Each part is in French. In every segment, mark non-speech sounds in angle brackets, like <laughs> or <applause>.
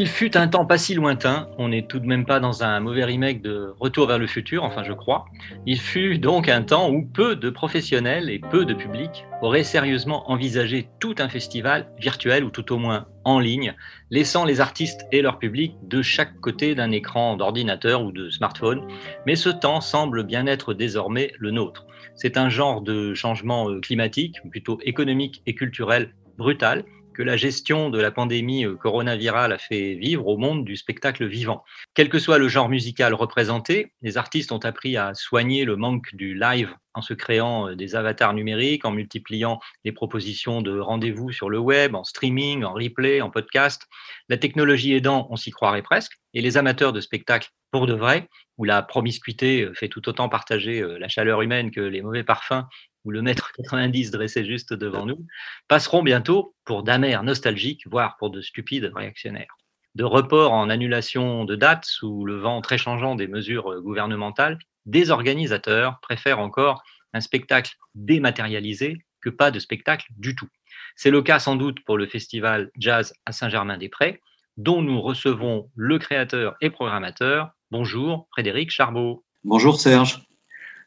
Il fut un temps pas si lointain, on n'est tout de même pas dans un mauvais remake de Retour vers le futur, enfin je crois. Il fut donc un temps où peu de professionnels et peu de public auraient sérieusement envisagé tout un festival virtuel ou tout au moins en ligne, laissant les artistes et leur public de chaque côté d'un écran d'ordinateur ou de smartphone. Mais ce temps semble bien être désormais le nôtre. C'est un genre de changement euh, climatique, plutôt économique et culturel brutal, que la gestion de la pandémie euh, coronavirale a fait vivre au monde du spectacle vivant. Quel que soit le genre musical représenté, les artistes ont appris à soigner le manque du live en se créant euh, des avatars numériques, en multipliant les propositions de rendez-vous sur le web, en streaming, en replay, en podcast. La technologie aidant, on s'y croirait presque, et les amateurs de spectacles pour de vrai, où la promiscuité euh, fait tout autant partager la chaleur humaine que les mauvais parfums ou le mètre 90 dressé juste devant nous, passeront bientôt pour d'amers nostalgiques, voire pour de stupides réactionnaires. De report en annulation de dates sous le vent très changeant des mesures gouvernementales, des organisateurs préfèrent encore un spectacle dématérialisé que pas de spectacle du tout. C'est le cas sans doute pour le festival Jazz à Saint-Germain-des-Prés, dont nous recevons le créateur et programmateur. Bonjour, Frédéric Charbot. Bonjour Serge.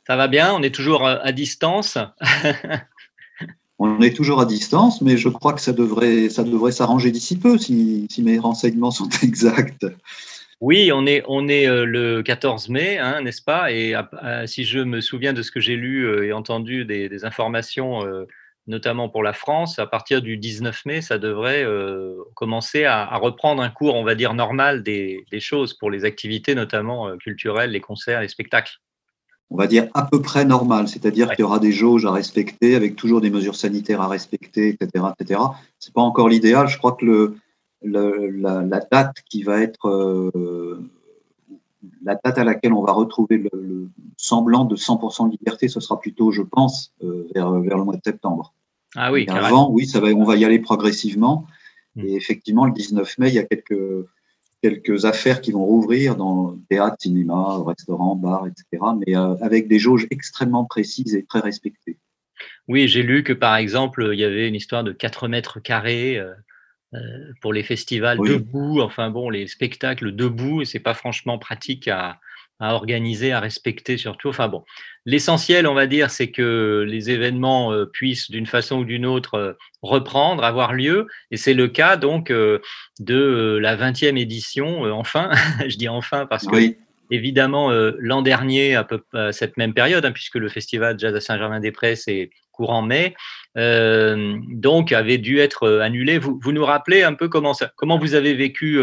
Ça va bien? On est toujours euh, à distance? <laughs> On est toujours à distance, mais je crois que ça devrait, ça devrait s'arranger d'ici peu si, si, mes renseignements <laughs> sont exacts. Oui, on est, on est euh, le 14 mai, hein, n'est-ce pas? Et euh, si je me souviens de ce que j'ai lu et entendu des, des informations, notamment pour la France, à partir du 19 mai, ça devrait commencer à, à, reprendre un cours, on va dire, normal des, des choses pour les activités, notamment culturelles, les concerts, les spectacles on va dire, à peu près normal, c'est-à-dire qu'il y aura des jauges à respecter, avec toujours des mesures sanitaires à respecter, etc. etc. Ce n'est pas encore l'idéal. Je crois que le, la, date qui va être euh, la date à laquelle on va retrouver le, semblant de 100% de liberté, ce sera plutôt, je pense, euh, vers, vers, le mois de septembre. Ah oui, Avant, oui, ça va, on va y aller progressivement. Hmm. Et effectivement, le 19 mai, il y a quelques, quelques affaires qui vont rouvrir dans théâtre, cinéma, restaurant, bar, etc., mais euh, avec des jauges extrêmement précises et très respectées. Oui, j'ai lu que par exemple, il y avait une histoire de 4 mètres carrés euh, euh, pour les festivals debout, enfin bon, les spectacles debout, c'est pas franchement pratique à, à organiser, à respecter surtout. Enfin bon, l'essentiel, on va dire, c'est que les événements euh, puissent d'une façon ou d'une autre euh, reprendre, avoir lieu. Et c'est le cas donc euh, de la 20e édition, enfin, <laughs> je dis enfin parce que évidemment l'an dernier, à peu à cette même période, hein, puisque le festival Jazz à Saint-Germain-des-Prés, c'est courant mai, donc avait dû être annulé. Vous, vous, nous rappelez un peu comment, ça, comment vous avez vécu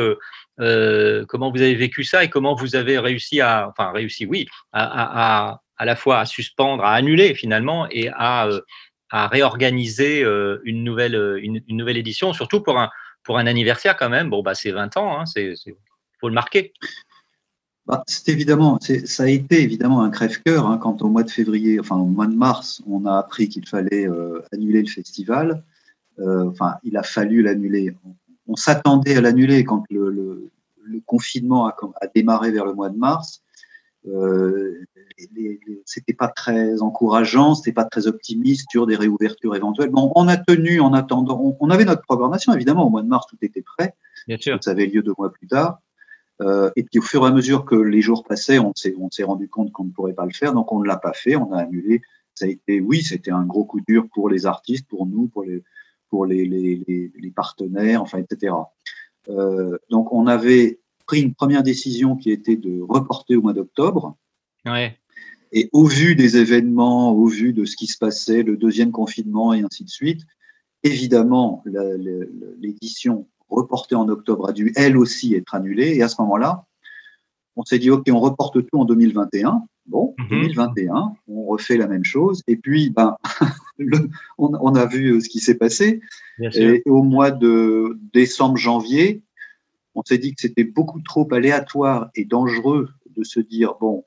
euh, comment vous avez vécu ça et comment vous avez réussi à, enfin réussi, oui, à, à, à la fois à suspendre, à annuler finalement et à, euh, à réorganiser euh, une nouvelle, une, nouvelle édition, surtout pour un, pour un anniversaire quand même. Bon, bah, c'est 20 ans, hein, c'est faut le marquer. Bah, c'est évidemment, ça a été évidemment un crève-cœur hein, quand au mois de février, enfin au mois de mars, on a appris qu'il fallait annuler le festival. Enfin, il a fallu l'annuler on s'attendait à l'annuler quand le, confinement a, démarré vers le mois de mars. Euh, c'était pas très encourageant, c'était pas très optimiste sur des réouvertures éventuelles. Bon, on a tenu en attendant, on, avait notre programmation évidemment au mois de mars, tout était prêt. Bien sûr. Ça avait lieu deux mois plus tard. Euh, et puis au fur et à mesure que les jours passaient, on s'est, on s'est rendu compte qu'on ne pourrait pas le faire, donc on ne l'a pas fait, on a annulé. Ça a été, oui, c'était un gros coup dur pour les artistes, pour nous, pour les, pour les, les, les partenaires, enfin, etc. Euh, donc, on avait pris une première décision qui était de reporter au mois d'octobre. Ouais. Et au vu des événements, au vu de ce qui se passait, le deuxième confinement et ainsi de suite, évidemment, l'édition reportée en octobre a dû elle aussi être annulée. Et à ce moment-là, on s'est dit, OK, on reporte tout en 2021. Bon, Mhm. 2021, on refait la même chose. Et puis, ben, <laughs> le- on, on a vu euh, ce qui s'est passé. Bien sûr. Et au mois de décembre, janvier, on s'est dit que c'était beaucoup trop aléatoire et dangereux de se dire, bon,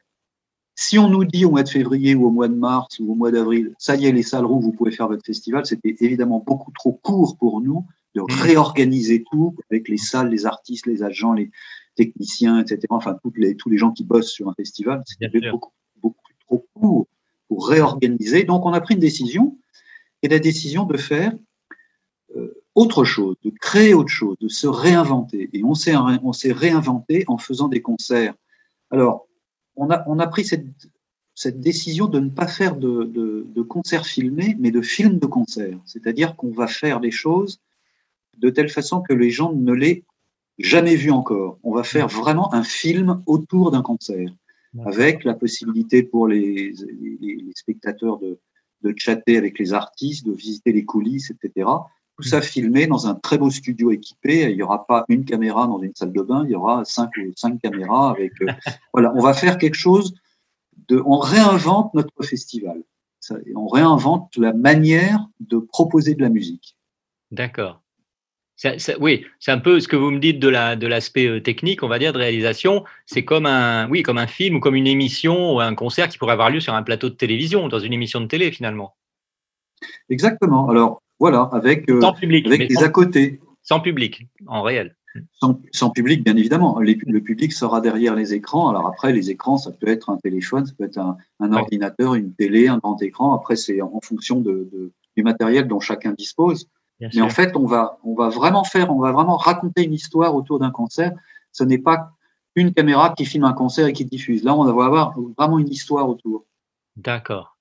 si on nous dit au mois de février ou au mois de mars ou au mois d'avril, ça y est, les salles rouges, vous pouvez faire votre festival, c'était évidemment beaucoup trop court pour nous de réorganiser tout avec les salles, les artistes, les agents, les techniciens, etc. Enfin, toutes les, tous les gens qui bossent sur un festival, c'était beaucoup, beaucoup trop court pour réorganiser. Donc, on a pris une décision, et la décision de faire euh, autre chose, de créer autre chose, de se réinventer. Et on s'est on s'est réinventé en faisant des concerts. Alors, on a, on a pris cette, cette décision de ne pas faire de, de, de concerts filmés, mais de films de concerts. C'est-à-dire qu'on va faire les choses de telle façon que les gens ne l'aient jamais vu encore. On va faire vraiment un film autour d'un concert, avec la possibilité pour les, les, les spectateurs de, de chatter avec les artistes, de visiter les coulisses, etc. Tout ça filmé dans un très beau studio équipé. Il n'y aura pas une caméra dans une salle de bain, il y aura cinq ou cinq caméras. Avec, euh, <laughs> voilà, on va faire quelque chose de. On réinvente notre festival. Ça, on réinvente la manière de proposer de la musique. D'accord. Ça- ça- oui, c'est un peu ce que vous me dites de la de l'aspect euh, technique, on va dire, de réalisation. C'est comme un, oui, comme un film ou comme une émission ou un concert qui pourrait avoir lieu sur un plateau de télévision, dans une émission de télé finalement. Exactement. Alors voilà, avec, euh, Sans public, avec sans, à côté. sans public, en réel. Sans, sans public, bien évidemment. Les- le public sera derrière les écrans. Alors après, les écrans, ça peut être un téléphone, ça peut être un, un Ouais. ordinateur, une télé, un grand écran. Après, c'est en fonction de, de- du matériel dont chacun dispose. Bien Mais en fait, on va, on va vraiment faire, on va vraiment raconter une histoire autour d'un concert. Ce n'est pas une caméra qui filme un concert et qui diffuse. Là, on va avoir vraiment une histoire autour. D'accord.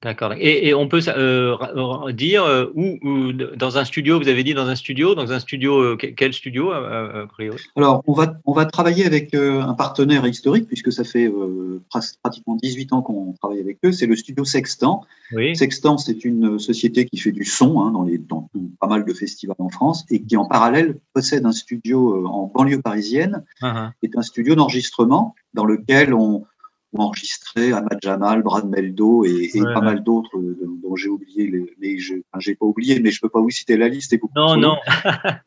D'accord. Et, et on peut euh, ra- dire euh, où, où- dans un studio, vous avez dit dans un studio, dans un studio, euh, que- quel studio euh, a priori? Alors, on va, on va travailler avec euh, un partenaire historique, puisque ça fait euh, pratiquement 18 ans qu'on travaille avec eux. C'est le studio Sextant. Oui. Sextant, c'est une société qui fait du son hein, dans, les, dans pas mal de festivals en France et qui, en parallèle, possède un studio euh, en banlieue parisienne, Ah, ah. qui est un studio d'enregistrement dans lequel on, on enregistrait Ahmad Jamal, Brad Meldo et, et Ouais, pas mal d'autres euh, dont j'ai oublié, les, mais je, enfin, j'ai pas oublié, mais je peux pas vous citer la liste. c'est beaucoup Non, non. <laughs>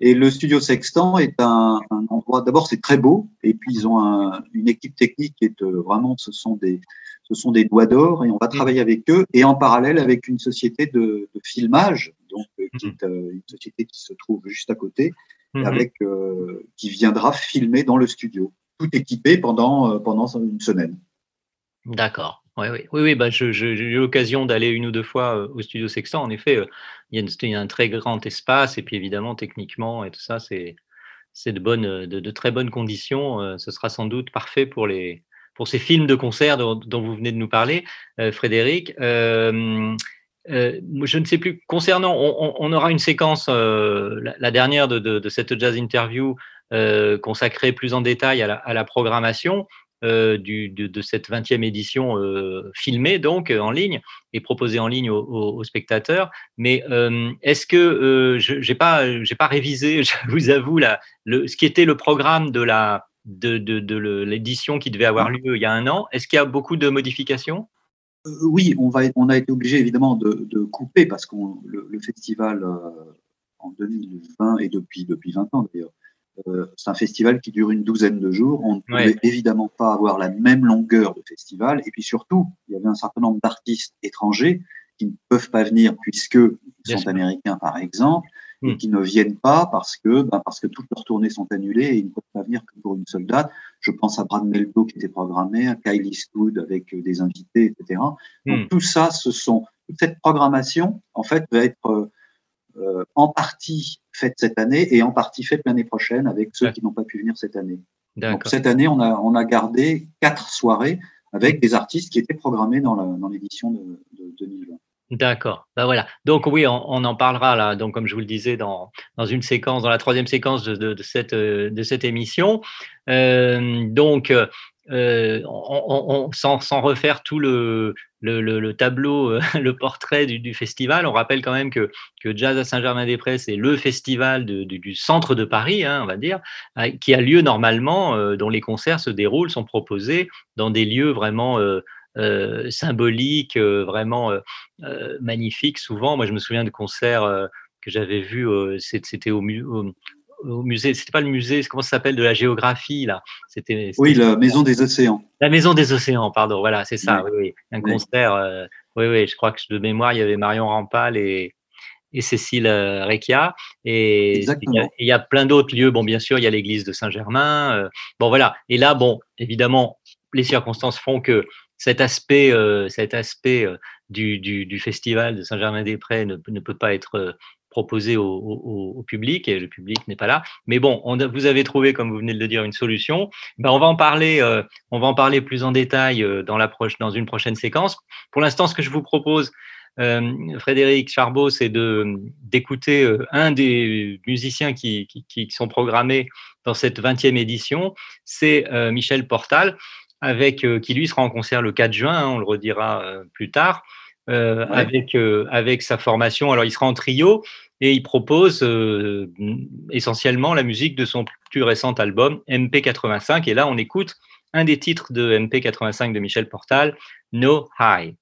Et le studio Sextant est un, un endroit. D'abord, c'est très beau, et puis ils ont un- une équipe technique qui est euh, vraiment, ce sont des, ce sont des doigts d'or, et on va travailler avec eux, et en parallèle avec une société de, de filmage, donc euh, qui est euh, une société qui se trouve juste à côté, Mhm. avec qui viendra filmer dans le studio, tout équipé pendant euh, pendant une semaine. D'accord. Oui, oui, oui, bah, j'ai eu l'occasion d'aller une ou deux fois euh, au studio Sextant. En effet, euh, il y, a un très grand espace et puis évidemment, techniquement et tout ça, c'est de, bonnes, de, très bonnes conditions. ce sera sans doute parfait pour, les, pour ces films de concert dont, vous venez de nous parler, Frédéric. Je ne sais plus, concernant, on, aura une séquence, la, dernière de, de- cette jazz interview, consacrée plus en détail à la, programmation euh, de, cette 20e édition euh, filmée, donc euh, en ligne, et proposée en ligne aux, spectateurs. Mais euh, est-ce que euh, je n'ai pas, j'ai pas révisé, <laughs> je vous avoue, la, ce qui était le programme de la de, de, l'édition qui devait avoir lieu il y a un an Est-ce qu'il y a beaucoup de modifications? Euh, oui, on, va, on a été obligé évidemment de, couper parce que le, festival euh, en 2020 et depuis, depuis 20 ans d'ailleurs, euh, c'est un festival qui dure une douzaine de jours. On ne pouvait Ouais. évidemment pas avoir la même longueur de festival. Et puis surtout, il y avait un certain nombre d'artistes étrangers qui ne peuvent pas venir puisque ils sont américains par exemple, et Hmm. qui ne viennent pas parce que, ben, parce que toutes leurs tournées sont annulées et ils ne peuvent pas venir que pour une seule date. Je pense à Brad Meldo qui était programmé, à Kylie Stood avec euh, des invités, etc. Donc Hmm. tout ça, ce sont toute cette programmation en fait va être euh, en partie faite cette année et en partie faite l'année prochaine avec ceux Ouais. qui n'ont pas pu venir cette année. Donc cette année, on a on a gardé quatre soirées avec des artistes qui étaient programmés dans l'édition de, de 2020. D'accord. Ben voilà. Donc oui, on, on en parlera là. Donc comme je vous le disais dans, dans une séquence, dans la troisième séquence de, de, de cette, euh, de cette émission. Euh, donc euh, euh, on, sans, refaire tout le, le, tableau, euh, <laughs> le portrait du, festival, on rappelle quand même que, que Jazz à Saint-Germain-des-Prés, c'est le festival du centre de Paris, hein, on va dire, euh, qui a lieu normalement, dont les concerts se déroulent, sont proposés dans des lieux vraiment symboliques, vraiment magnifiques souvent. Moi, je me souviens de concerts que j'avais vus, c'était au, au, au musée, c'était pas le musée, comment ça s'appelle, de la géographie, là? C'était, Oui, la Maison des Océans. La Maison des Océans, pardon, voilà, c'est ça, oui, oui. Un concert, euh, oui, oui, je crois que de mémoire, il y avait Marion Rampal et, et Cécile euh, Recchia. Et il y, a, plein d'autres lieux. Bon, bien sûr, il y a l'église de Saint-Germain. Euh, bon, voilà. Et là, bon, évidemment, les circonstances font que cet aspect, cet aspect du, du, festival de Saint-Germain-des-Prés ne, ne, peut pas être proposé au, public et le public n'est pas là. Mais bon, on, vous avez trouvé, comme vous venez de le dire, une solution. Ben, on va en parler, euh, on va en parler plus en détail euh, dans, la dans une prochaine séquence. Pour l'instant, ce que je vous propose, euh, Frédéric Charbot, c'est d'écouter un des musiciens qui, qui, sont programmés dans cette 20e édition, c'est Michel Portal, avec qui lui sera en concert le 4 juin, hein, on le redira plus tard. Avec, avec sa formation. Alors, il sera en trio et il propose euh, essentiellement la musique de son plus récent album MP85 et là on écoute un des titres de MP85 de Michel Portal, No High.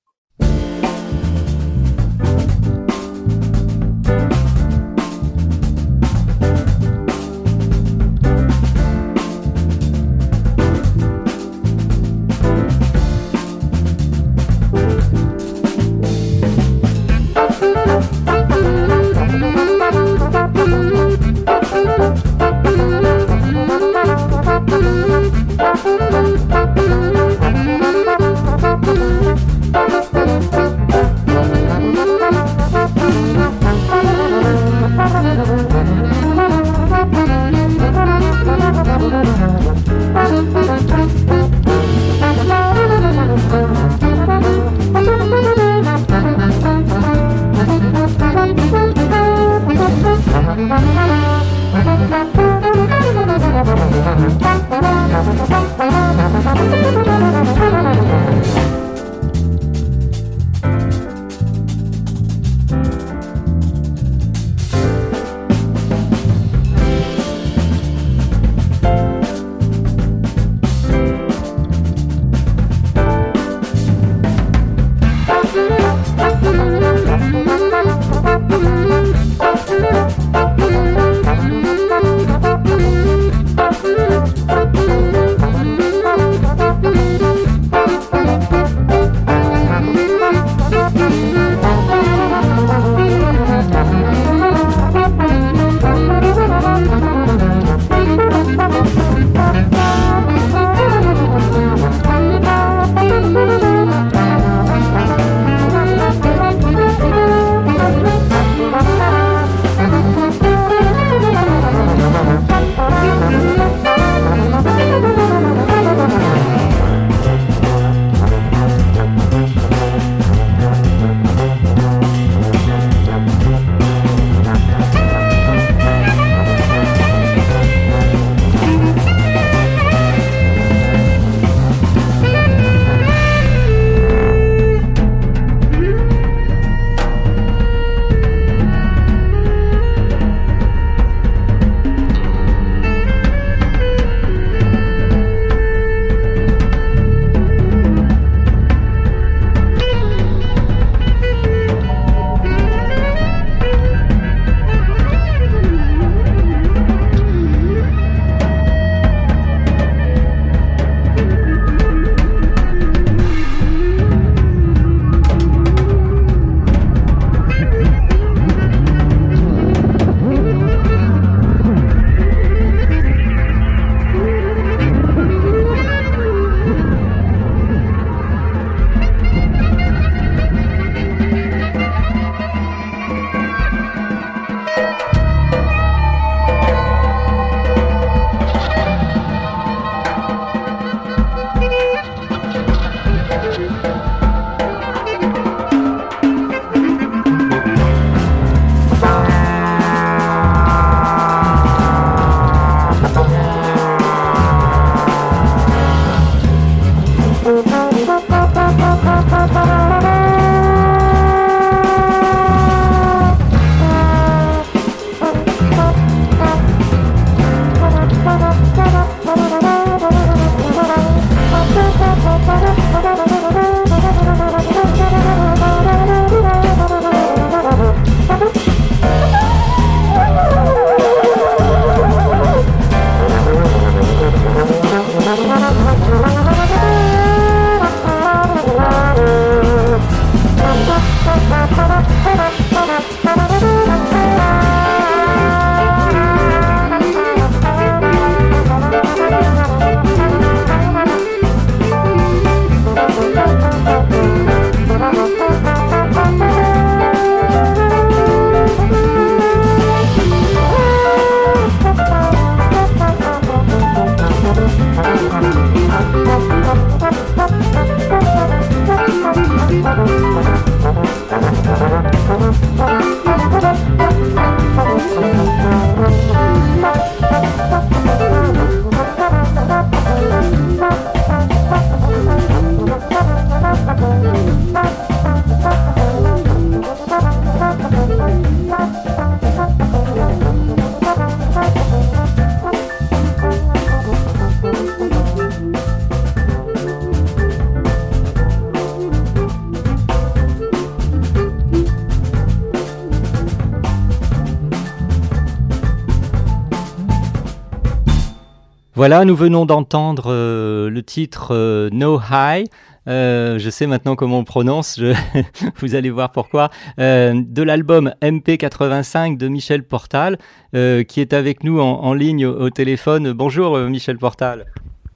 Voilà, nous venons d'entendre euh, le titre euh, No High. Euh, je sais maintenant comment on prononce, je- <laughs> vous allez voir pourquoi, de l'album MP85 de Michel Portal, qui est avec nous en, en ligne au, au téléphone. Bonjour Michel Portal.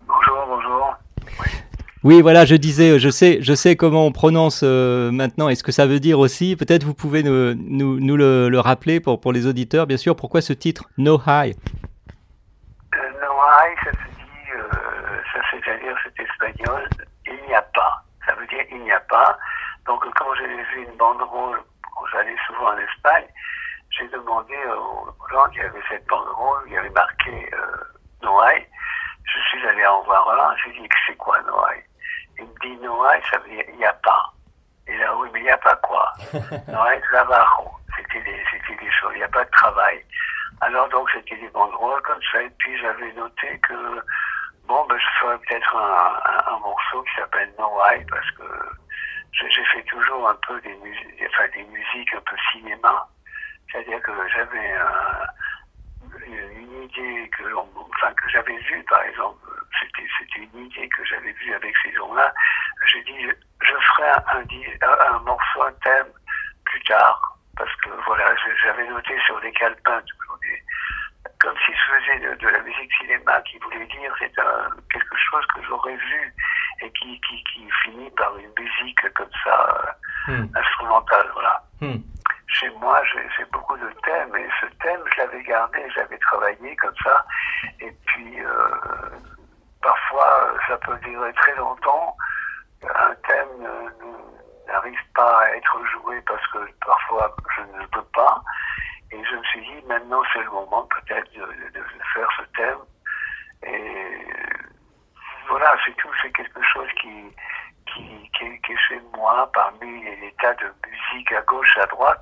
Bonjour, bonjour. Oui, voilà, je disais, je sais, je sais comment on prononce maintenant et ce que ça veut dire aussi. Peut-être vous pouvez nous, nous, nous le, le rappeler pour, pour les auditeurs, bien sûr. Pourquoi ce titre No High? Ça se dit, euh, ça c'est-à-dire c'est espagnol, il n'y a pas. Ça veut dire il n'y a pas. Donc quand j'ai vu une banderole, quand j'allais souvent en Espagne, j'ai demandé aux gens qui avaient cette banderole, il y avait marqué euh, no hay. Je suis allé en voir un, j'ai dit que c'est quoi no hay Il me dit no hay, ça veut dire il n'y a pas. Et là, oui, mais il n'y a pas quoi No hay trabajo. C'était des, c'était des choses, il n'y a pas de travail. Alors donc c'était des banderoles comme ça, et puis j'avais noté que bon, ben, je ferais peut-être un, morceau qui s'appelle No Why parce que j'ai fait toujours un peu des musiques, enfin des musiques un peu cinéma, c'est-à-dire que j'avais un- une, idée que enfin que j'avais vue par exemple, c'était c'était une idée que j'avais vue avec ces gens-là. J'ai dit je, je ferai un, morceau, un thème plus tard parce que voilà, j'avais noté sur des calepins de, de la musique cinéma qui voulait dire c'est quelque chose que j'aurais vu et qui, qui, qui finit par une musique comme ça euh, instrumentale voilà. Chez moi j'ai beaucoup de thèmes et ce thème je l'avais gardé je l'avais travaillé comme ça. Et puis euh, parfois ça peut durer très longtemps. Un thème n'arrive pas à être joué parce que parfois je ne peux pas. Et je me suis dit, maintenant c'est le moment peut-être de faire ce thème. Et voilà, c'est tout, c'est quelque chose qui, qui, qui, est, qui est chez moi parmi les, tas de musique à gauche, à droite.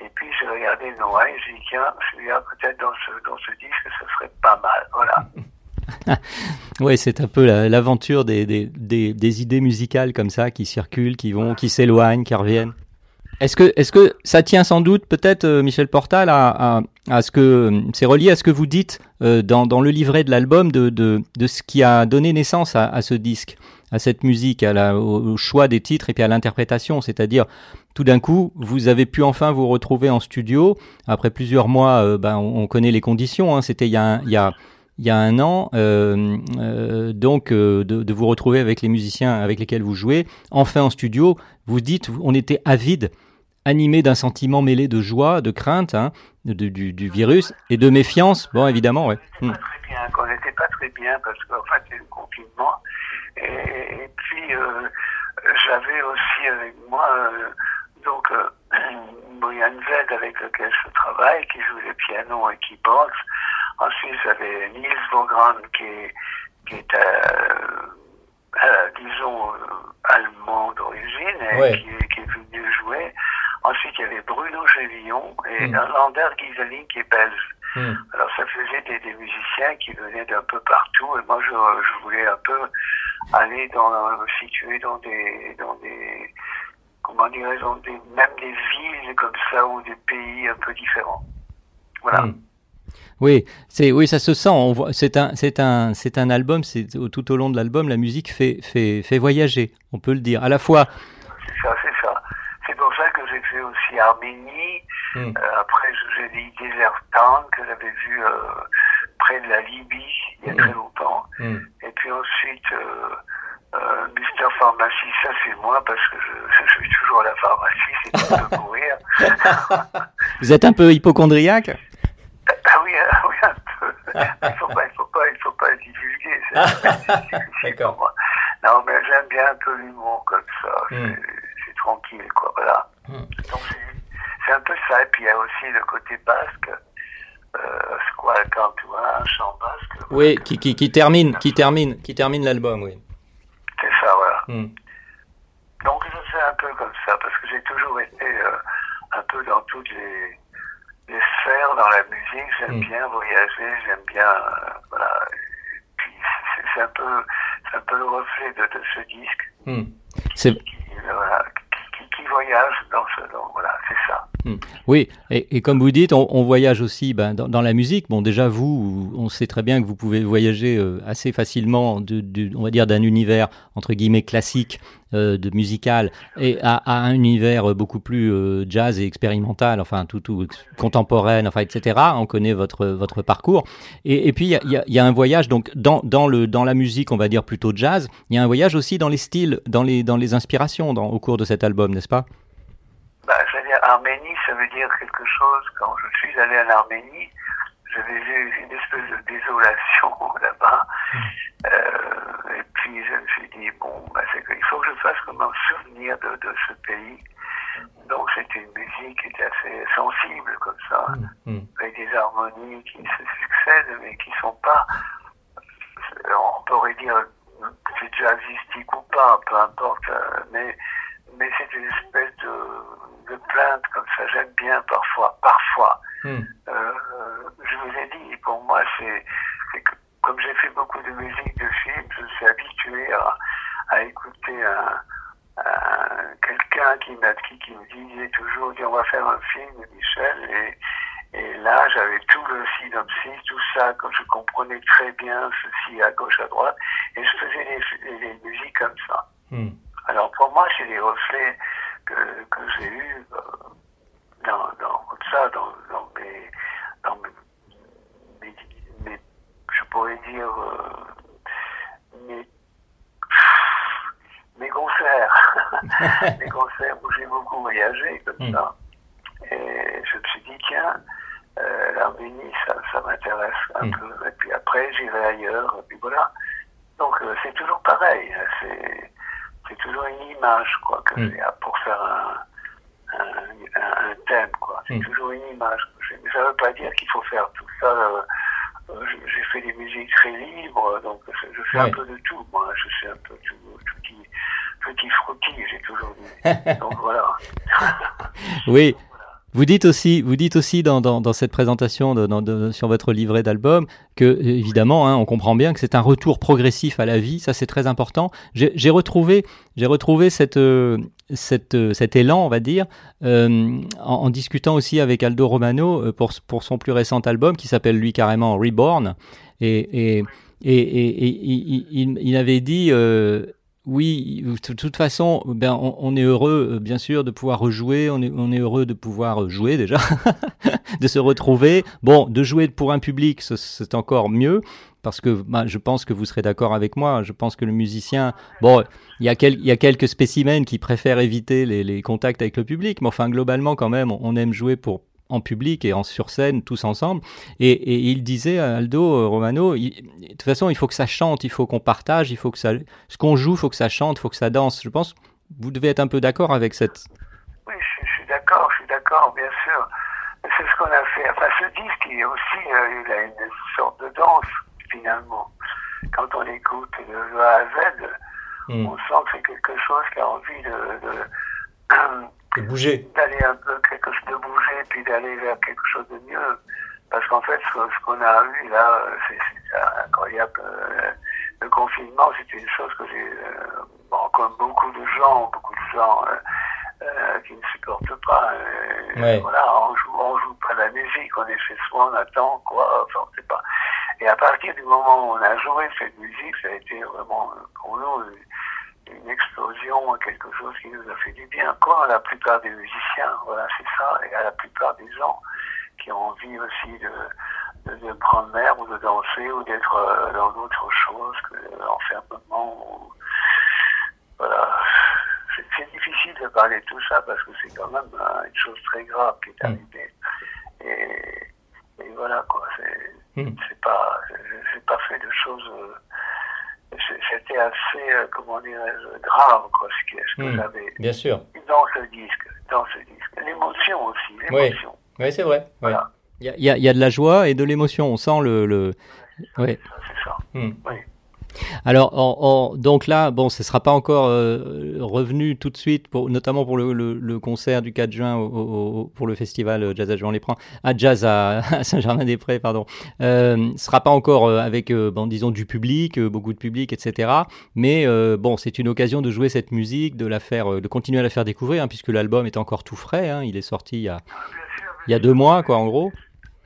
Et puis j'ai regardé Noah et j'ai dit, tiens, celui-là peut-être dans ce, dans ce disque, ce serait pas mal. Voilà. <laughs> Oui, c'est un peu la- l'aventure des, des, des, des idées musicales comme ça qui circulent, qui vont, qui s'éloignent, qui reviennent. Est-ce que, est-ce que ça tient sans doute peut-être, euh, Michel Portal, à, à, à ce que c'est relié à ce que vous dites euh, dans, dans le livret de l'album de, de, de ce qui a donné naissance à, à ce disque, à cette musique, à la, au, choix des titres et puis à l'interprétation, c'est-à-dire tout d'un coup, vous avez pu enfin vous retrouver en studio après plusieurs mois. euh, ben, on, on connaît les conditions. Hein, C'était il y a, il y a il y a un an, euh, euh, donc euh, de, de vous retrouver avec les musiciens avec lesquels vous jouez, enfin en studio, vous dites, on était avide, animé d'un sentiment mêlé de joie, de crainte, hein, de- du, du virus et de méfiance. Bon, évidemment, ouais. Hmm. très bien, qu'on n'était pas très bien parce qu'en fait, eu le confinement. Et, et puis, euh, j'avais aussi avec moi, euh, donc, euh, <clears throat> Boyan Zed avec lequel je travaille, qui joue le piano et qui boxe. Ensuite, j'avais Niels Vogran qui est, qui est euh, euh, disons, euh, allemand d'origine et Ouais. qui, est- qui est venu jouer. Ensuite, il y avait Bruno Gélillon et Mm. Lander Gieseling qui est belge. Hmm. Alors ça faisait des, des musiciens qui venaient d'un peu partout et moi je, je voulais un peu aller dans me situer dans des dans des comment dirais dans des même des villes comme ça ou des pays un peu différents. Voilà. Hmm. Oui, c'est oui, ça se sent. On voit, c'est un, c'est un, c'est un album. C'est tout au long de l'album, la musique fait, fait, fait voyager. On peut le dire. À la fois, C'est ça, c'est ça. C'est pour ça que j'ai fait aussi Arménie. Mm. Euh, après, j'ai dit Desert Town que j'avais vu euh, près de la Libye il y a très longtemps. Mm. Et puis ensuite, euh, euh, Mister Pharmacie, ça c'est moi parce que je, <laughs> je suis toujours à la pharmacie, c'est peu mourir. <laughs> vous êtes un peu hypochondriaque? Ah oui, ah oui, un peu. Il faut pas, il faut pas, il faut pas divulguer. <laughs> moi. Non, mais j'aime bien un peu l'humour comme ça. Mm. C'est- tranquille, quoi. Voilà. Donc c'est- un peu ça. Et puis il y a aussi le côté basque. Euh, squal cantois, un chant basque. Oui, qui, qui, qui termine, qui termine, qui termine l'album. Oui. C'est ça, voilà. Hmm. Donc je fais un peu comme ça parce que j'ai toujours été euh, un peu dans toutes les, les sphères dans la musique. J'aime Mm. bien voyager, j'aime bien euh, voilà. Et puis c'est- un peu c'est un peu le reflet de, de ce disque Hmm. Qui, voilà, qui, qui- qui voyage dans ce dans- voilà c'est ça. Hmm. Oui, et, et, comme vous dites, on, on voyage aussi ben, dans, dans, la musique. Bon, déjà, vous, on sait très bien que vous pouvez voyager euh, assez facilement, de, de, on va dire, d'un univers, entre guillemets, classique, euh, de musical, et à, à, un univers beaucoup plus euh, jazz et expérimental, enfin, tout, tout contemporaine, enfin, etc. On connaît votre, votre parcours. Et, et puis, il y a, y, y a, un voyage, donc, dans, dans, le, dans la musique, on va dire plutôt jazz, il y a un voyage aussi dans les styles, dans les, dans les inspirations dans, au cours de cet album, n'est-ce pas? Bah, Arménie, ça veut dire quelque chose. Quand je suis allé en Arménie, j'avais vu une espèce de désolation <laughs> là-bas. Euh, et puis je me suis dit, bon, bah, c'est qu'il faut que je fasse comme un souvenir de, de ce pays. Donc c'était une musique qui était assez sensible comme ça, mmh. avec des harmonies qui se succèdent, mais qui sont pas, on pourrait dire, c'est jazzistique ou pas, peu importe, mais mais c'est une espèce de, de, plainte comme ça. J'aime bien parfois, parfois. Mm. Euh, je vous ai dit, pour moi, c'est comme j'ai fait beaucoup de musique de film, je suis habitué à, à écouter un, un, quelqu'un qui, qui, qui me disait toujours, on va faire un film, Michel, et, et là, j'avais tout le synopsis, tout ça, quand je comprenais très bien ceci à gauche, à droite, et je faisais les, les musiques comme ça. Mm. Alors pour moi, c'est des reflets que, que j'ai eus euh, dans, dans ça, dans, dans, mes, dans mes, mes, mes, je pourrais dire, euh, mes, mes concerts, <laughs> mes concerts où j'ai beaucoup voyagé comme mm. ça. Et je me suis dit, tiens, euh, l'Arménie, ça, ça m'intéresse un mm. peu. Et puis après, j'irai ailleurs, et puis voilà. Donc euh, c'est toujours pareil. Hein, c'est c'est toujours une image quoi que mm. pour faire un, un, un thème quoi. C'est mm. toujours une image. Mais ça ne veut pas dire qu'il faut faire tout ça. Euh, j'ai fait des musiques très libres, donc je fais ouais. un peu de tout. Moi, je suis un peu tout, petit, petit frutti, j'ai toujours dit. <laughs> donc voilà. oui. Vous dites aussi, vous dites aussi dans, dans, dans cette présentation de, de, sur votre livret d'album que évidemment, hein, on comprend bien que c'est un retour progressif à la vie. Ça, c'est très important. J'ai retrouvé, j'ai retrouvé cette, cette, cet élan, on va dire, euh, en, en, discutant aussi avec Aldo Romano euh, pour, pour son plus récent album qui s'appelle lui carrément Reborn. Et, et, et, et, et il, il, avait dit. Euh, oui, de toute façon, ben, on, est heureux, bien sûr, de pouvoir rejouer. On est, on est heureux de pouvoir jouer déjà, <laughs> de se retrouver. Bon, de jouer pour un public, c'est encore mieux parce que ben, je pense que vous serez d'accord avec moi. Je pense que le musicien, bon, il y a, y a quelques spécimens qui préfèrent éviter les, les, contacts avec le public, mais enfin, globalement, quand même, on aime jouer pour en public et en sur scène tous ensemble. Et, et il disait Aldo Romano, il, de toute façon, il faut que ça chante, il faut qu'on partage, il faut que ça, ce qu'on joue, il faut que ça chante, il faut que ça danse. Je pense, vous devez être un peu d'accord avec cette. Oui, je, je suis d'accord, je suis d'accord, bien sûr. C'est ce qu'on a fait. Enfin, ce disque, il, aussi, euh, il a une sorte de danse, finalement. Quand on écoute de A à Z, mm. on sent que c'est quelque chose qui a envie de, de de bouger. D'aller un peu quelque chose de bouger, puis d'aller vers quelque chose de mieux. Parce qu'en fait, ce, ce qu'on a eu là, c'est incroyable. Le confinement, c'est une chose que j'ai, euh, bon, comme beaucoup de gens, beaucoup de gens euh, euh, qui ne supportent pas. Ouais. Voilà, on joue, on joue pas la musique, on est chez soi, on attend, quoi, enfin, on sait pas. Et à partir du moment où on a joué cette musique, ça a été vraiment, pour nous, une explosion, quelque chose qui nous a fait du bien, comme à la plupart des musiciens, voilà, c'est ça, et à la plupart des gens qui ont envie aussi de, de, de prendre l'air ou de danser ou d'être euh, dans d'autres choses que l'enfermement. Ou... Voilà. C'est difficile de parler de tout ça parce que c'est quand même euh, une chose très grave qui est arrivée. Mmh. Et, et, voilà, quoi. C'est mmh. pas, pas fait de choses. Euh, c'était assez, euh, comment dire, grave, quoi, ce que, ce que mmh, j'avais bien sûr. dans ce disque. Dans ce disque. L'émotion aussi, l'émotion. Oui, oui c'est vrai. Voilà. Il y, a, il y, a, de la joie et de l'émotion, on sent le... le... Ouais. C'est ça, mmh. oui. Alors, donc là, bon, ce ne sera pas encore euh, revenu tout de suite, pour, notamment pour le, le- le concert du 4 juin au- au- pour le festival euh, Jazz à Jean-Léprand, à Jazz à, <laughs> Saint-Germain-des-Prés, pardon. Euh, ce ne sera pas encore avec, bon, disons, du public, beaucoup de public, etc. Mais bon, c'est une occasion de jouer cette musique, de la faire, de continuer à la faire découvrir, hein, puisque l'album est encore tout frais. hein, il est sorti il y a, il y a deux mois, quoi, en gros.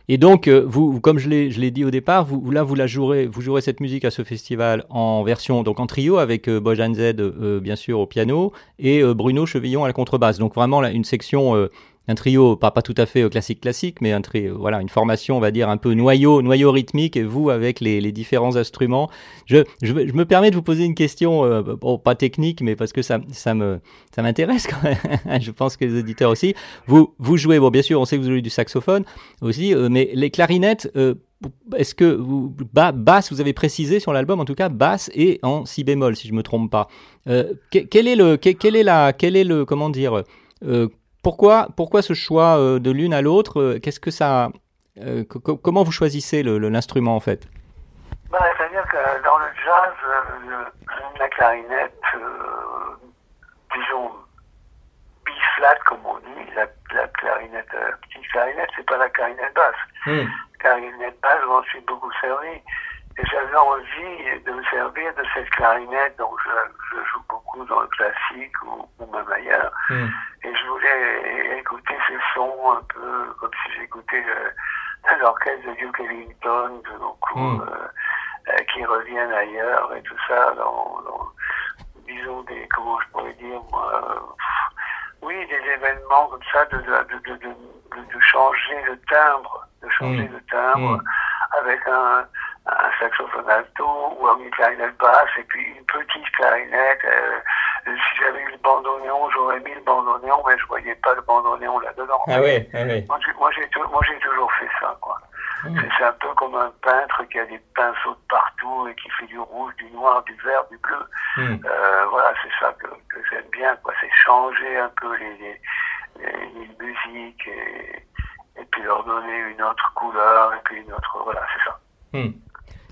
Et donc, euh, vous, comme je l'ai, dit au départ, vous, là, vous la jouerez, vous jouerez cette musique à ce festival en version, donc en trio avec euh, Bojan Z, euh, bien sûr, au piano et Bruno Chevillon à la contrebasse. Donc vraiment là, une section, un trio, pas, pas tout à fait euh, classique classique, mais un trio, voilà, une formation, on va dire un peu noyau, noyau rythmique. Et vous avec les, les différents instruments. Je, je, je me permets de vous poser une question, euh, bon, pas technique, mais parce que ça, ça me, ça m'intéresse quand même. <laughs> je pense que les auditeurs aussi. Vous, vous jouez, bon, bien sûr, on sait que vous jouez du saxophone aussi, euh, mais les clarinettes, euh, est-ce que vous, ba- basse, vous avez précisé sur l'album, en tout cas, basse et en si bémol, si je me trompe pas. Euh, que- quel est le, que- quel est la, quel est le, comment dire, euh, pourquoi, pourquoi ce choix euh, de l'une à l'autre euh, Qu'est-ce que ça, euh, co- co- comment vous choisissez l'instrument en fait? Bah, C'est-à-dire que dans le jazz, le- la clarinette, euh, disons, B-flat comme on dit, la, la clarinette, euh, petite clarinette, c'est pas la clarinette basse. Clarinette basse, je m'en suis beaucoup servi. Et j'avais envie de me servir de cette clarinette, donc je, je joue beaucoup dans le classique ou, ou même ailleurs. Et je voulais écouter ces sons un peu comme si j'écoutais euh, l'orchestre de Duke Ellington, de beaucoup, Mm. euh, euh, qui reviennent ailleurs et tout ça, dans, dans, disons, des, comment je pourrais dire, moi, euh, pff, oui, des événements comme ça, de, de, de, de, changer le timbre, de changer Mm. le timbre Mm. avec un saxophone alto ou une clarinette basse et puis une petite clarinette. euh, si j'avais eu le bandoneon, j'aurais mis le bandoneon, mais je voyais pas le bandoneon là-dedans. Ah oui, ah oui. Moi, j'ai- toujours fait ça, quoi. Mm. C'est- un peu comme un peintre qui a des pinceaux de partout et qui fait du rouge, du noir, du vert, du bleu. Mm. Euh, voilà, c'est ça que, que j'aime bien, quoi. C'est changer un peu les, les, les- les musiques et, et puis leur donner une autre couleur et puis une autre. Voilà, c'est ça. Hmm.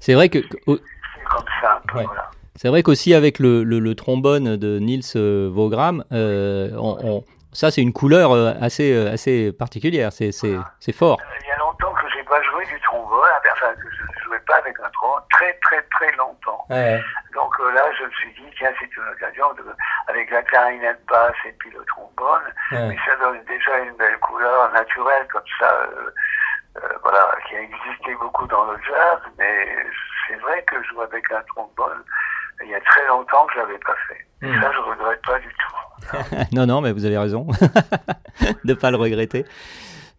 C'est vrai que, au- C'est comme ça un peu, Ouais. voilà. c'est vrai qu'aussi avec le, le, le trombone de Niels euh, Vogram, euh, on, on- ça c'est une couleur euh, assez, assez particulière, c'est, c'est, c'est fort. Il y a longtemps que j'ai pas joué du trombone, enfin que je jouais pas avec un trombone, très très très longtemps. Donc là, je me suis dit, tiens, c'est une occasion de, avec la clarinette basse et puis le trombone, mais ça donne déjà une belle couleur naturelle comme ça, euh, voilà, qui a existé beaucoup dans le jazz, mais c'est vrai que jouer avec un trombone, il y a très longtemps que je l'avais pas fait. Et Mm. ça, je regrette pas du tout. <laughs> non, non, mais vous avez raison <laughs> de ne pas le regretter.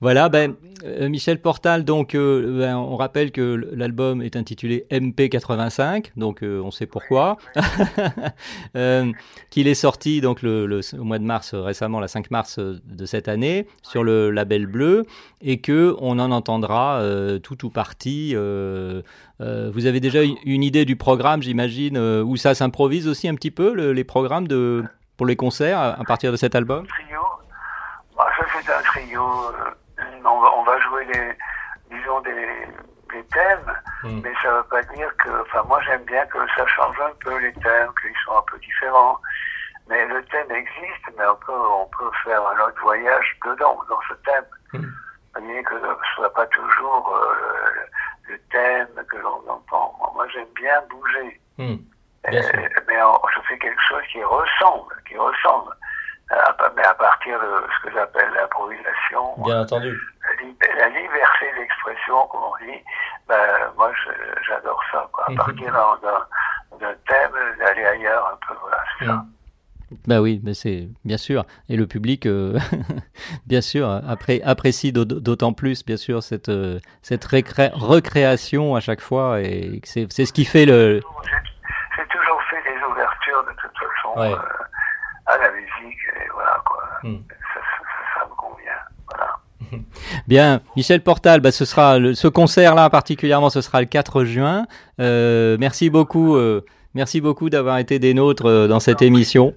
Voilà, ben, euh, Michel Portal, donc euh, ben, on rappelle que l'album est intitulé MP85, donc euh, on sait pourquoi. <laughs> Qu'il est sorti donc le, au mois de mars, récemment, la 5 mars de cette année, sur le label bleu, et que on en entendra tout ou partie. vous avez déjà une, idée du programme, j'imagine, où ça s'improvise aussi un petit peu, le- les programmes de, pour les concerts à, à partir de cet album? Trio. Bah, ça, c'est un trio. Les, disons, des, des thèmes, Mm. mais ça ne veut pas dire que. Enfin, moi, j'aime bien que ça change un peu les thèmes, qu'ils sont un peu différents. Mais le thème existe, mais on peut, on peut faire un autre voyage dedans, dans ce thème. Mm. Vous voyez que ce soit pas toujours euh, le, thème que l'on entend. Moi, moi, j'aime bien bouger. Hmm, Bien. Euh, mais on- je fais quelque chose qui ressemble, qui ressemble. Euh, mais à partir de ce que j'appelle l'improvisation, Bien entendu. la, li- la liberté d'expression, comme on dit, ben, moi j'adore ça. Quoi. À Mhm. partir d'un- thème, d'aller ailleurs un peu, voilà, c'est ça. Bah oui, mais c'est bien sûr. Et le public, euh, <laughs> bien sûr, après, apprécie d'aut- d'autant plus, bien sûr, cette, euh, cette récré- recréation à chaque fois. Et c'est ce qui fait le. J'ai j'ai toujours fait des ouvertures de toute façon Ouais. euh, à la musique, et voilà quoi. Hmm. Ça, ça- ça me convient. Voilà. <laughs> Bien, Michel Portal, bah, ce sera le- ce concert-là particulièrement, ce sera le 4 juin. Euh, merci beaucoup, euh, merci beaucoup d'avoir été des nôtres euh, dans cette émission.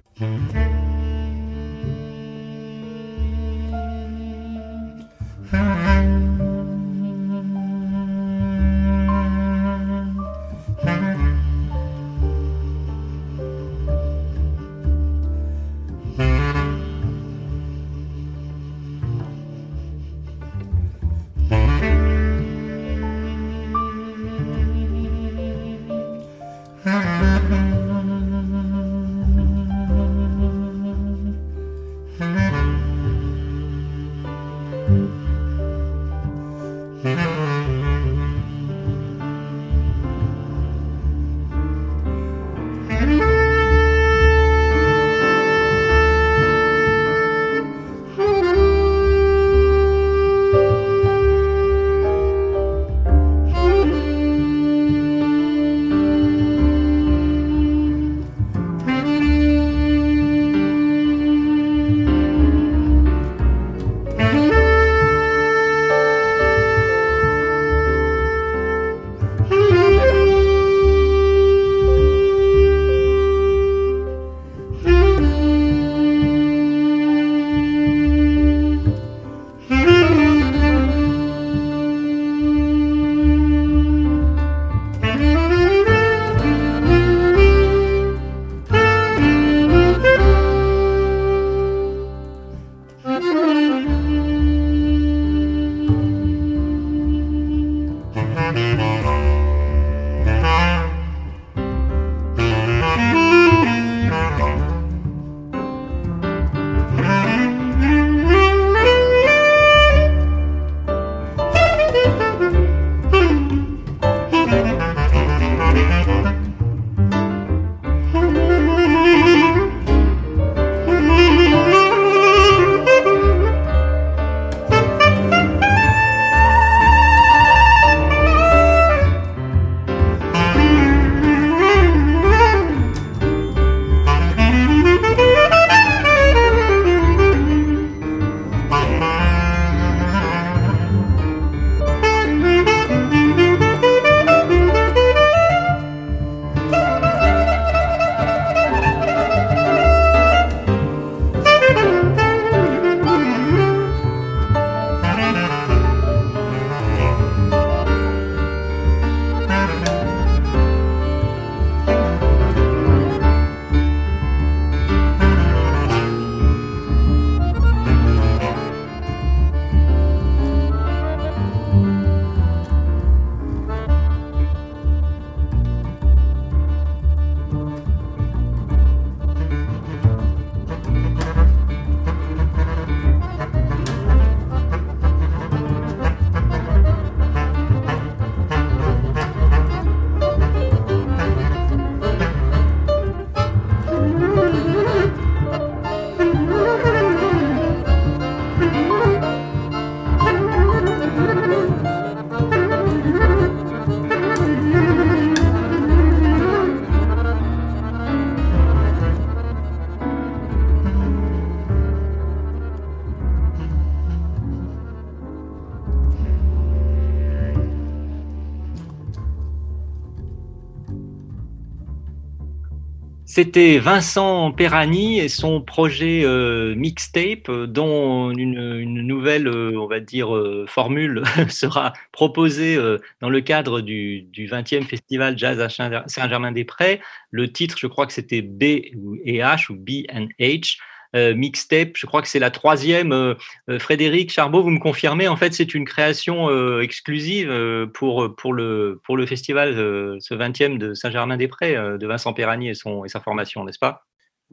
C'était Vincent Perani et son projet euh, mixtape, euh, dont une, nouvelle, euh, on va dire, formule <laughs> sera proposée dans le cadre du, du 20e Festival Jazz à Saint-Germain-des-Prés. Le titre, je crois que c'était B et H ou B and H. Euh, mixtape. Je crois que c'est la troisième. Euh, euh, Frédéric Charbot, vous me confirmez, en fait, c'est une création exclusive pour, pour, le, pour le festival, ce 20e de Saint-Germain-des-Prés, de Vincent Perrani et, son, et sa formation, n'est-ce pas?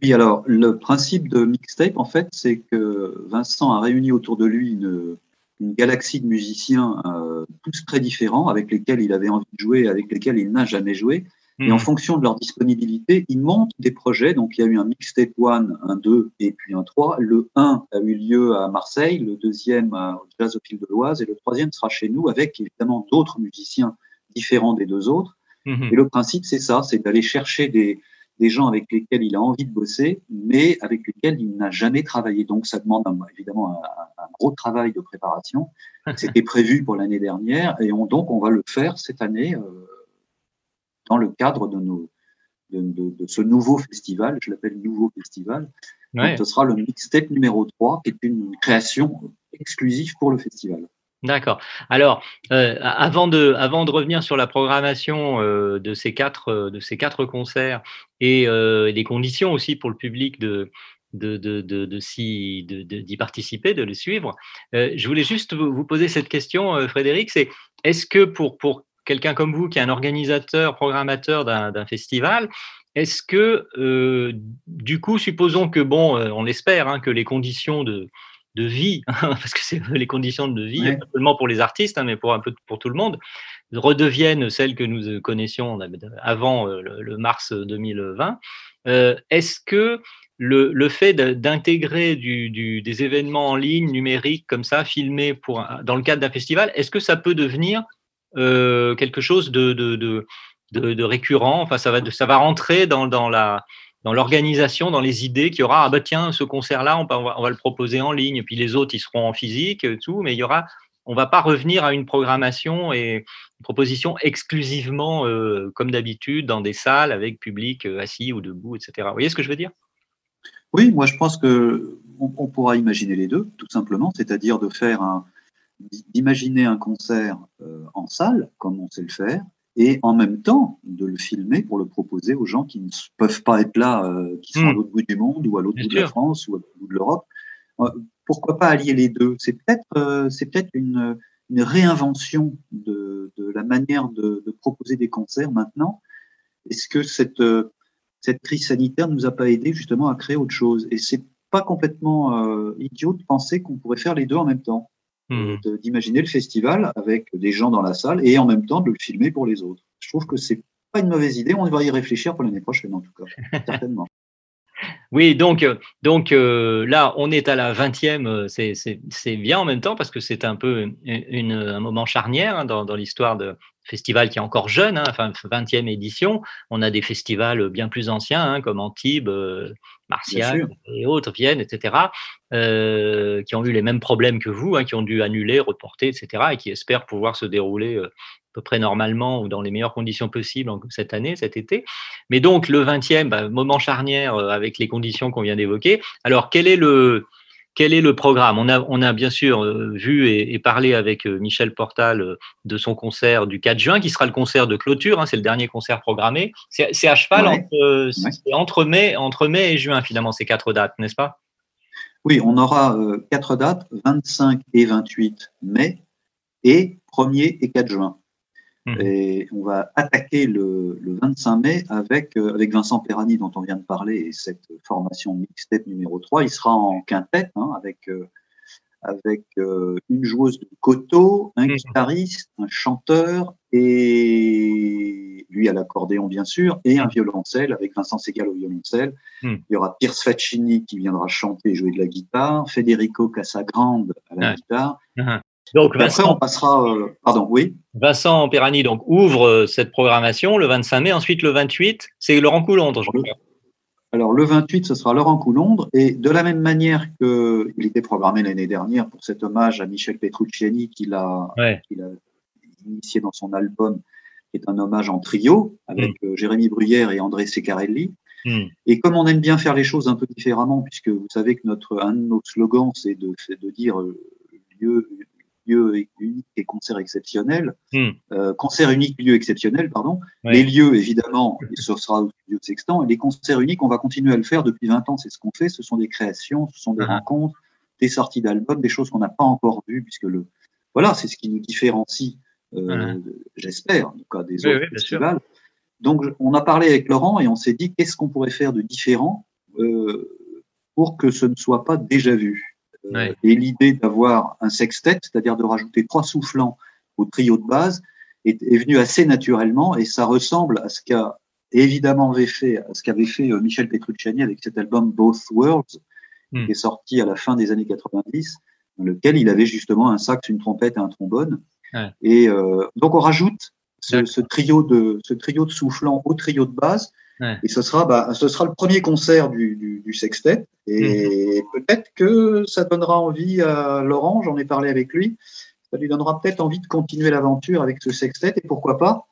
Oui, alors le principe de mixtape, en fait, c'est que Vincent a réuni autour de lui une, une galaxie de musiciens, tous très différents, avec lesquels il avait envie de jouer, avec lesquels il n'a jamais joué. Et en hmm. fonction de leur disponibilité, ils montent des projets. Donc, il y a eu un mixtape 1, un 2 et puis un 3. Le 1 a eu lieu à Marseille, le deuxième au Jazz au Fil de l'Oise et le troisième sera chez nous avec évidemment d'autres musiciens différents des deux autres. Hmm. Et le principe, c'est ça, c'est d'aller chercher des, des gens avec lesquels il a envie de bosser, mais avec lesquels il n'a jamais travaillé. Donc, ça demande évidemment un, un, gros travail de préparation. <laughs> C'était prévu pour l'année dernière et on, donc on va le faire cette année. Euh, dans le cadre de, nos, de, ce nouveau festival, je l'appelle nouveau festival. ce sera le mixtape numéro 3, qui est une création exclusive pour le festival. D'accord. Alors, euh, avant, de, avant de revenir sur la programmation euh, de, ces quatre, euh, de ces quatre concerts et les conditions aussi pour le public de, de, de, de, d'y participer, de les suivre. je voulais juste vous poser cette question, Frédéric, c'est est-ce que pour, pour quelqu'un comme vous qui est un organisateur, programmateur d'un festival, est-ce que, euh, du coup, supposons que, bon, euh, on espère hein, que les conditions de, de vie, <laughs> parce que c'est les conditions de vie, pas seulement pour les artistes, hein, mais pour un peu pour tout le monde, redeviennent celles que nous connaissions avant euh, le, mars 2020. Est-ce que le, le fait d'intégrer du, des événements en ligne, numériques, comme ça, filmés pour, dans le cadre d'un festival, est-ce que ça peut devenir euh, quelque chose de, de, de, récurrent. Enfin, ça va, ça va rentrer dans, dans la dans l'organisation, dans les idées qu'il y aura, ah bah tiens, ce concert-là, on, on, va le proposer en ligne, puis les autres, ils seront en physique, tout, mais il y aura, on va pas revenir à une programmation et une proposition exclusivement, euh, comme d'habitude, dans des salles avec public euh, assis ou debout, etc. Vous voyez ce que je veux dire? Oui, moi je pense que on pourra imaginer les deux, tout simplement, c'est-à-dire de faire un, d'imaginer un concert euh, en salle, comme on sait le faire, et en même temps de le filmer pour le proposer aux gens qui ne peuvent pas être là, euh, qui sont à hmm. l'autre bout du monde ou à l'autre bout de la France ou à l'autre bout de l'Europe. Euh, pourquoi pas allier les deux? C'est peut-être c'est peut-être une, une réinvention de, de la manière de, de, proposer des concerts maintenant. Est-ce que cette, cette crise sanitaire ne nous a pas aidé justement à créer autre chose? Et c'est pas complètement idiot de penser qu'on pourrait faire les deux en même temps. Euh, d'imaginer le festival avec des gens dans la salle et en même temps de le filmer pour les autres. Je trouve que c'est pas une mauvaise idée. On va y réfléchir pour l'année prochaine, en tout cas, <laughs> certainement. Oui, donc, euh, donc euh, là, on est à la 20e, euh, c'est- bien en même temps parce que c'est un peu une- une- un moment charnière hein, dans, dans l'histoire de festival qui est encore jeune, hein, enfin 20e édition. On a des festivals bien plus anciens hein, comme Antibes, euh, Martial et autres, Vienne, etc., euh, qui ont eu les mêmes problèmes que vous, hein, qui ont dû annuler, reporter, etc., et qui espèrent pouvoir se dérouler euh, à peu près normalement ou dans les meilleures conditions possibles cette année, cet été. Mais donc, le 20e, bah, moment charnière avec les conditions qu'on vient d'évoquer. Alors, quel est le, quel est le programme? On a, on a bien sûr euh, vu et, et parlé avec euh, Michel Portal euh, de son concert du 4 juin, qui sera le concert de clôture. hein, c'est le dernier concert programmé. C'est à cheval Ouais. entre, Ouais. c'est entre, mai, entre mai et juin, finalement, ces quatre dates, n'est-ce pas? Oui, on aura euh, quatre dates, 25 et 28 mai et 1er et 4 juin. Mhm. Et on va attaquer le, le 25 mai avec, euh, avec Vincent Perrani, dont on vient de parler, et cette formation mixtape numéro 3. Il sera en quintette hein, avec, euh, avec euh, une joueuse de coteau, un Mhm. guitariste, un chanteur, et lui à l'accordéon, bien sûr, et un violoncelle avec Vincent Segal au violoncelle. Il y aura Pierce Faccini qui viendra chanter et jouer de la guitare, Federico Casagrande à la guitare. Donc, après, Vincent, on passera. euh, pardon, oui. Vincent Perrani donc, ouvre euh, cette programmation le 25 mai. Ensuite, le 28, c'est Laurent Coulondre, je crois. Alors, le 28, ce sera Laurent Coulondre. Et de la même manière qu'il était programmé l'année dernière pour cet hommage à Michel Petrucciani qu'il a, Ouais. qu'il a initié dans son album, qui est un hommage en trio avec euh, Jérémy Bruyère et André Secarelli. Hmm. Et comme on aime bien faire les choses un peu différemment, puisque vous savez que notre, un de nos slogans, c'est de, dire euh, lieu, lieu unique et concert exceptionnel, Hmm. euh, concert unique, lieu exceptionnel, pardon. Ouais. Les lieux, évidemment, ce sera au studio Sextant, et les concerts uniques, on va continuer à le faire depuis 20 ans, c'est ce qu'on fait, ce sont des créations, ce sont des Ah. rencontres, des sorties d'albums, des choses qu'on n'a pas encore vues, puisque le, voilà, c'est ce qui nous différencie, euh, j'espère, en tout cas, des Ah. Oui, autres oui, bien sûr. festivals. Donc, on a parlé avec Laurent et on s'est dit qu'est-ce qu'on pourrait faire de différent euh, pour que ce ne soit pas déjà vu? Euh, Ouais. Et l'idée d'avoir un sextet, c'est-à-dire de rajouter trois soufflants au trio de base, est, est venue assez naturellement et ça ressemble à ce qu'a évidemment fait, à ce qu'avait fait euh, Michel Petrucciani avec cet album Both Worlds, Hmm. qui est sorti à la fin des années 90, dans lequel il avait justement un sax, une trompette et un trombone. Ouais. Et euh, donc on rajoute ce trio de ce trio de soufflants au trio de base. Ouais. Et ce sera, bah, ce sera le premier concert du, du, du sextet. Et peut-être que ça donnera envie à Laurent, j'en ai parlé avec lui, ça lui donnera peut-être envie de continuer l'aventure avec ce sextet. Et pourquoi pas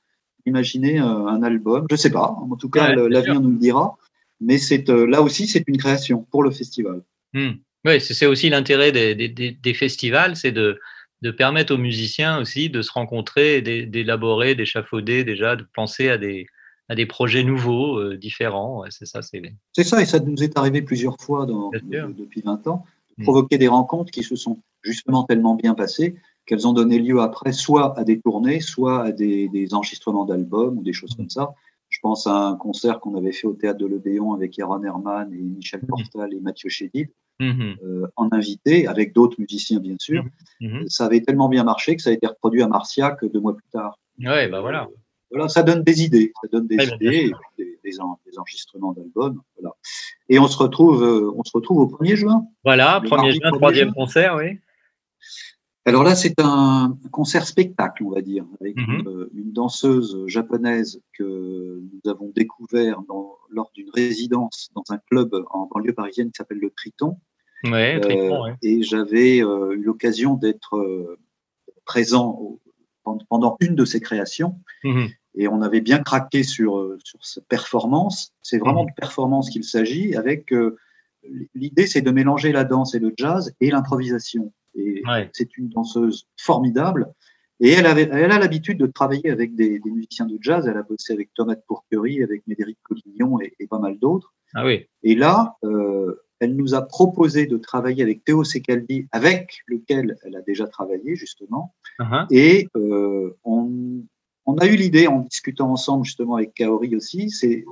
imaginer euh, un album, je sais pas, en tout cas Ouais, l'avenir nous le dira. Mais c'est euh, là aussi, c'est une création pour le festival. Hmm. Oui, c'est aussi l'intérêt des, des- des- des festivals, c'est de, de permettre aux musiciens aussi de se rencontrer, d'élaborer, d'échafauder déjà, de penser à des, à des projets nouveaux, euh, différents. C'est ça, c'est C'est ça, et ça nous est arrivé plusieurs fois dans- de- depuis 20 ans, de Mm. provoquer des rencontres qui se sont justement tellement bien passées qu'elles ont donné lieu après soit à des tournées, soit à des, des enregistrements d'albums ou des choses comme ça. Je pense à un concert qu'on avait fait au théâtre de l'Odéon avec Yaron Herman et Michel Portal et Mathieu Chédid Mhm. euh, en invité, avec d'autres musiciens bien sûr. Mhm. Ça avait tellement bien marché que ça a été reproduit à Marciac deux mois plus tard. Ouais, bah voilà. Voilà, ça donne des idées, ça donne des idées, des, des en- des enregistrements d'albums. Voilà. Et on se retrouve, euh, on se retrouve au 1er juin. Voilà, Le 1er mardi juin, 1er troisième concert, oui. Alors là, c'est un concert spectacle, on va dire, avec Mhm. une, euh, une danseuse japonaise que nous avons découvert dans- lors d'une résidence dans un club en banlieue parisienne qui s'appelle le Triton. Ouais, Euh, Triton, ouais. Et j'avais euh, eu l'occasion d'être euh, présent au- pendant- une de ces créations. Mhm. Et on avait bien craqué sur, euh, sur cette performance. C'est vraiment Mhm. de performance qu'il s'agit. Avec euh, l'idée, c'est de mélanger la danse et le jazz et l'improvisation. Et Ouais. c'est une danseuse formidable. Et elle, avait, elle a l'habitude de travailler avec des, des musiciens de jazz. Elle a bossé avec Thomas Pourquerie, avec Médéric Collignon et, et pas mal d'autres. Ah oui. Et là, euh, elle nous a proposé de travailler avec Théo Secaldi, avec lequel elle a déjà travaillé justement. Uh-huh. Et euh, on, on a eu l'idée, en discutant ensemble justement avec Kaori aussi, c'est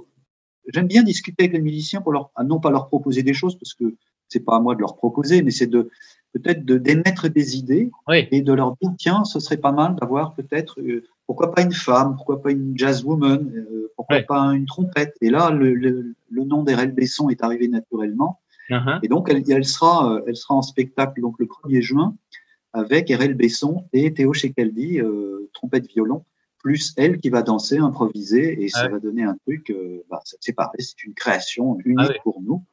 j'aime bien discuter avec les musiciens pour leur, non pas leur proposer des choses parce que c'est pas à moi de leur proposer, mais c'est de peut-être de d'émettre des idées Oui. et de leur dire tiens, ce serait pas mal d'avoir peut-être euh, pourquoi pas une femme, pourquoi pas une jazz woman, euh, pourquoi pas une trompette. Et là, le, le, le nom d'Erel Besson est arrivé naturellement. Uh-huh. Et donc, elle, elle, sera, euh, elle sera en spectacle donc, le 1er juin avec Erel Besson et Théo Shekaldi, euh, trompette-violon, plus elle qui va danser, improviser, et ça Ah va donner un truc, euh, bah, c'est c'est pareil, c'est une création unique Ah ouais. pour nous.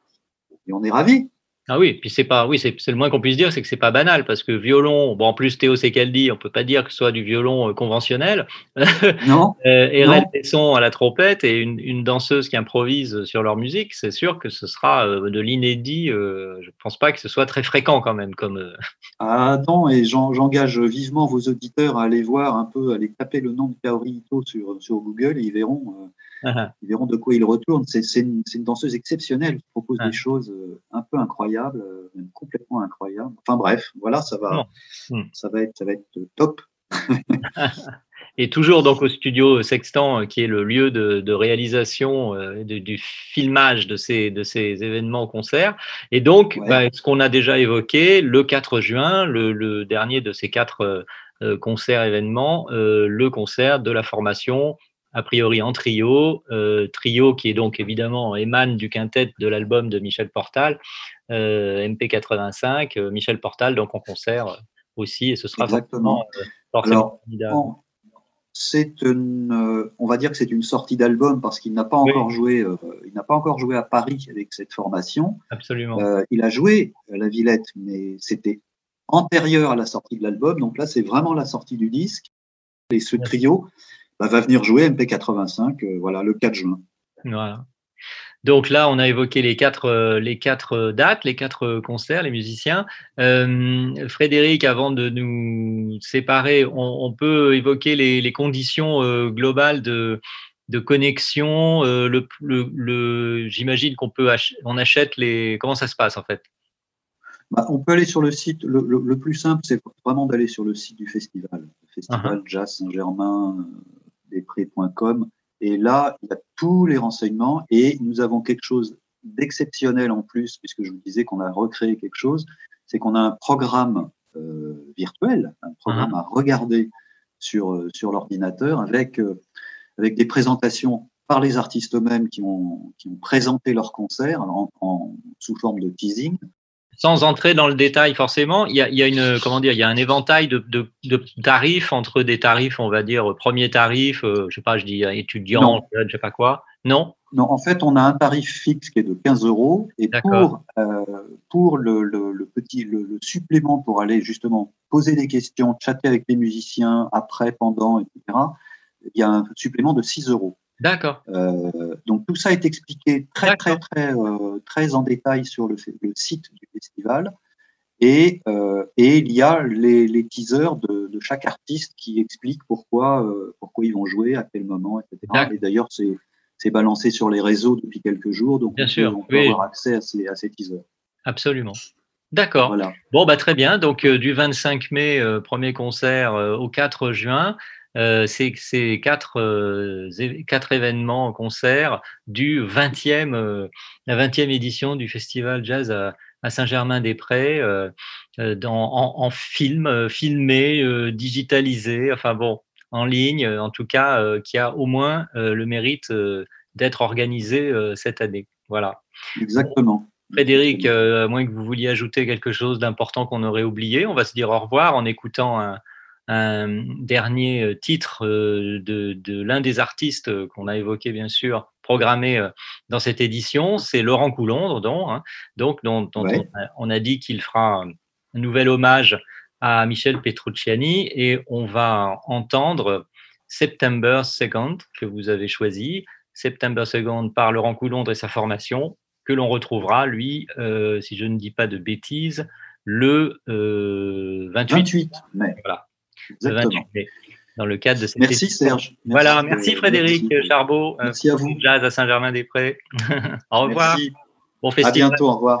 Et on est ravis. Ah oui, puis c'est pas, oui, c'est c'est le moins qu'on puisse dire, c'est que c'est pas banal parce que violon, bon en plus Théo Secaldi, on peut pas dire que ce soit du violon euh, conventionnel. <laughs> Non Euh, Erel Non. Besson à la trompette et une, une danseuse qui improvise sur leur musique, c'est sûr que ce sera euh, de l'inédit. euh, je pense pas que ce soit très fréquent quand même comme. euh, Ah non, et j'en- j'engage vivement vos auditeurs à aller voir un peu, à aller taper le nom de Kaori Ito sur, sur Google et ils verront, ils verront de quoi il retourne. C'est une, danseuse exceptionnelle qui propose Ah. des choses euh, un peu incroyables, euh, même complètement incroyables. Enfin bref, voilà, ça va, Hmm. ça va être, ça va être top. <laughs> Et toujours donc au studio Sextant, euh, qui est le lieu de, de réalisation euh, de- du filmage de ces, de ces événements concerts. Et donc, Ouais. bah, ce qu'on a déjà évoqué, le 4 juin, le, le dernier de ces quatre euh, concerts événements, euh, le concert de la formation, a priori en trio, euh, trio qui est donc évidemment émane du quintet de l'album de Michel Portal, euh, MP85, euh, Michel Portal donc en concert aussi, et ce sera Exactement. forcément, Alors, C'est une, on va dire que c'est une sortie d'album parce qu'il n'a pas Oui. encore joué, il n'a pas encore joué à Paris avec cette formation. Absolument. Il a joué à la Villette, mais c'était antérieur à la sortie de l'album. Donc là, c'est vraiment la sortie du disque. Et ce trio bah, va venir jouer MP85, euh, voilà, le 4 juin. Voilà. Donc là, on a évoqué les quatre, euh, les quatre euh, dates, les quatre concerts, les musiciens. Euh, Frédéric, avant de nous séparer, on, on peut évoquer les, les conditions euh, globales de, de connexion. euh, le, le, le- J'imagine qu'on peut ach- on achète les. Comment ça se passe en fait? Bah, on peut aller sur le site. Le, le- plus simple, c'est vraiment d'aller sur le site du festival, le festival jazz Saint-Germain desprez.com. Et là, il y a tous les renseignements et nous avons quelque chose d'exceptionnel en plus, puisque je vous disais qu'on a recréé quelque chose, c'est qu'on a un programme euh, virtuel, un programme à regarder sur, euh, sur l'ordinateur avec, euh, avec des présentations par les artistes eux-mêmes qui ont, qui ont présenté leur concert en, en- sous forme de teasing. Sans entrer dans le détail forcément, il y a, il y a une comment dire, il y a un éventail de, de- de tarifs entre des tarifs, on va dire premier tarif, euh, je sais pas, je dis euh, étudiant, Non. je sais pas quoi. Non? Non, en fait, on a un tarif fixe qui est de 15 euros et pour, euh, pour le, le- le petit le, le supplément pour aller justement poser des questions, chatter avec les musiciens après, pendant, etc. Il y a un supplément de 6 euros. D'accord. Euh, tout ça est expliqué très très très euh, très en détail sur le, site du festival et, euh, et il y a les, les teasers de, de chaque artiste qui expliquent pourquoi euh, pourquoi ils vont jouer à quel moment etc. Et d'ailleurs c'est c'est balancé sur les réseaux depuis quelques jours donc Bien on sûr, on peut oui. avoir accès à ces, à ces teasers. Absolument. D'accord. Voilà. Bon, bah, très bien. Donc, euh, du 25 mai, premier concert, au 4 juin, euh, quatre, euh, quatre événements concerts du 20e, euh, la 20e édition du Festival Jazz à, à Saint-Germain-des-Prés, euh, en, en film, filmé, digitalisé, enfin bon, en ligne, en tout cas, qui a au moins le mérite d'être organisé cette année. Voilà. Exactement. Frédéric, à moins que vous vouliez ajouter quelque chose d'important qu'on aurait oublié, on va se dire au revoir en écoutant un, un dernier euh, titre euh, de, de l'un des artistes euh, qu'on a évoqué, bien sûr, programmé dans cette édition. C'est Laurent Coulondre, donc, hein, donc dont, dont Ouais. on, a, on a dit qu'il fera un nouvel hommage à Michel Petrucciani et on va entendre September Second que vous avez choisi. September Second par Laurent Coulondre et sa formation, que l'on retrouvera, lui, euh, si je ne dis pas de bêtises, le euh, 28. 28 mai. Voilà. Le Exactement. 28 mai, dans le cadre de cette Merci édition. Serge. Voilà, Merci, merci euh, Frédéric merci. Charbot. Merci à vous. Jazz à Saint-Germain-des-Prés. <laughs> Au revoir. Merci. Bon À festival. bientôt. Au revoir.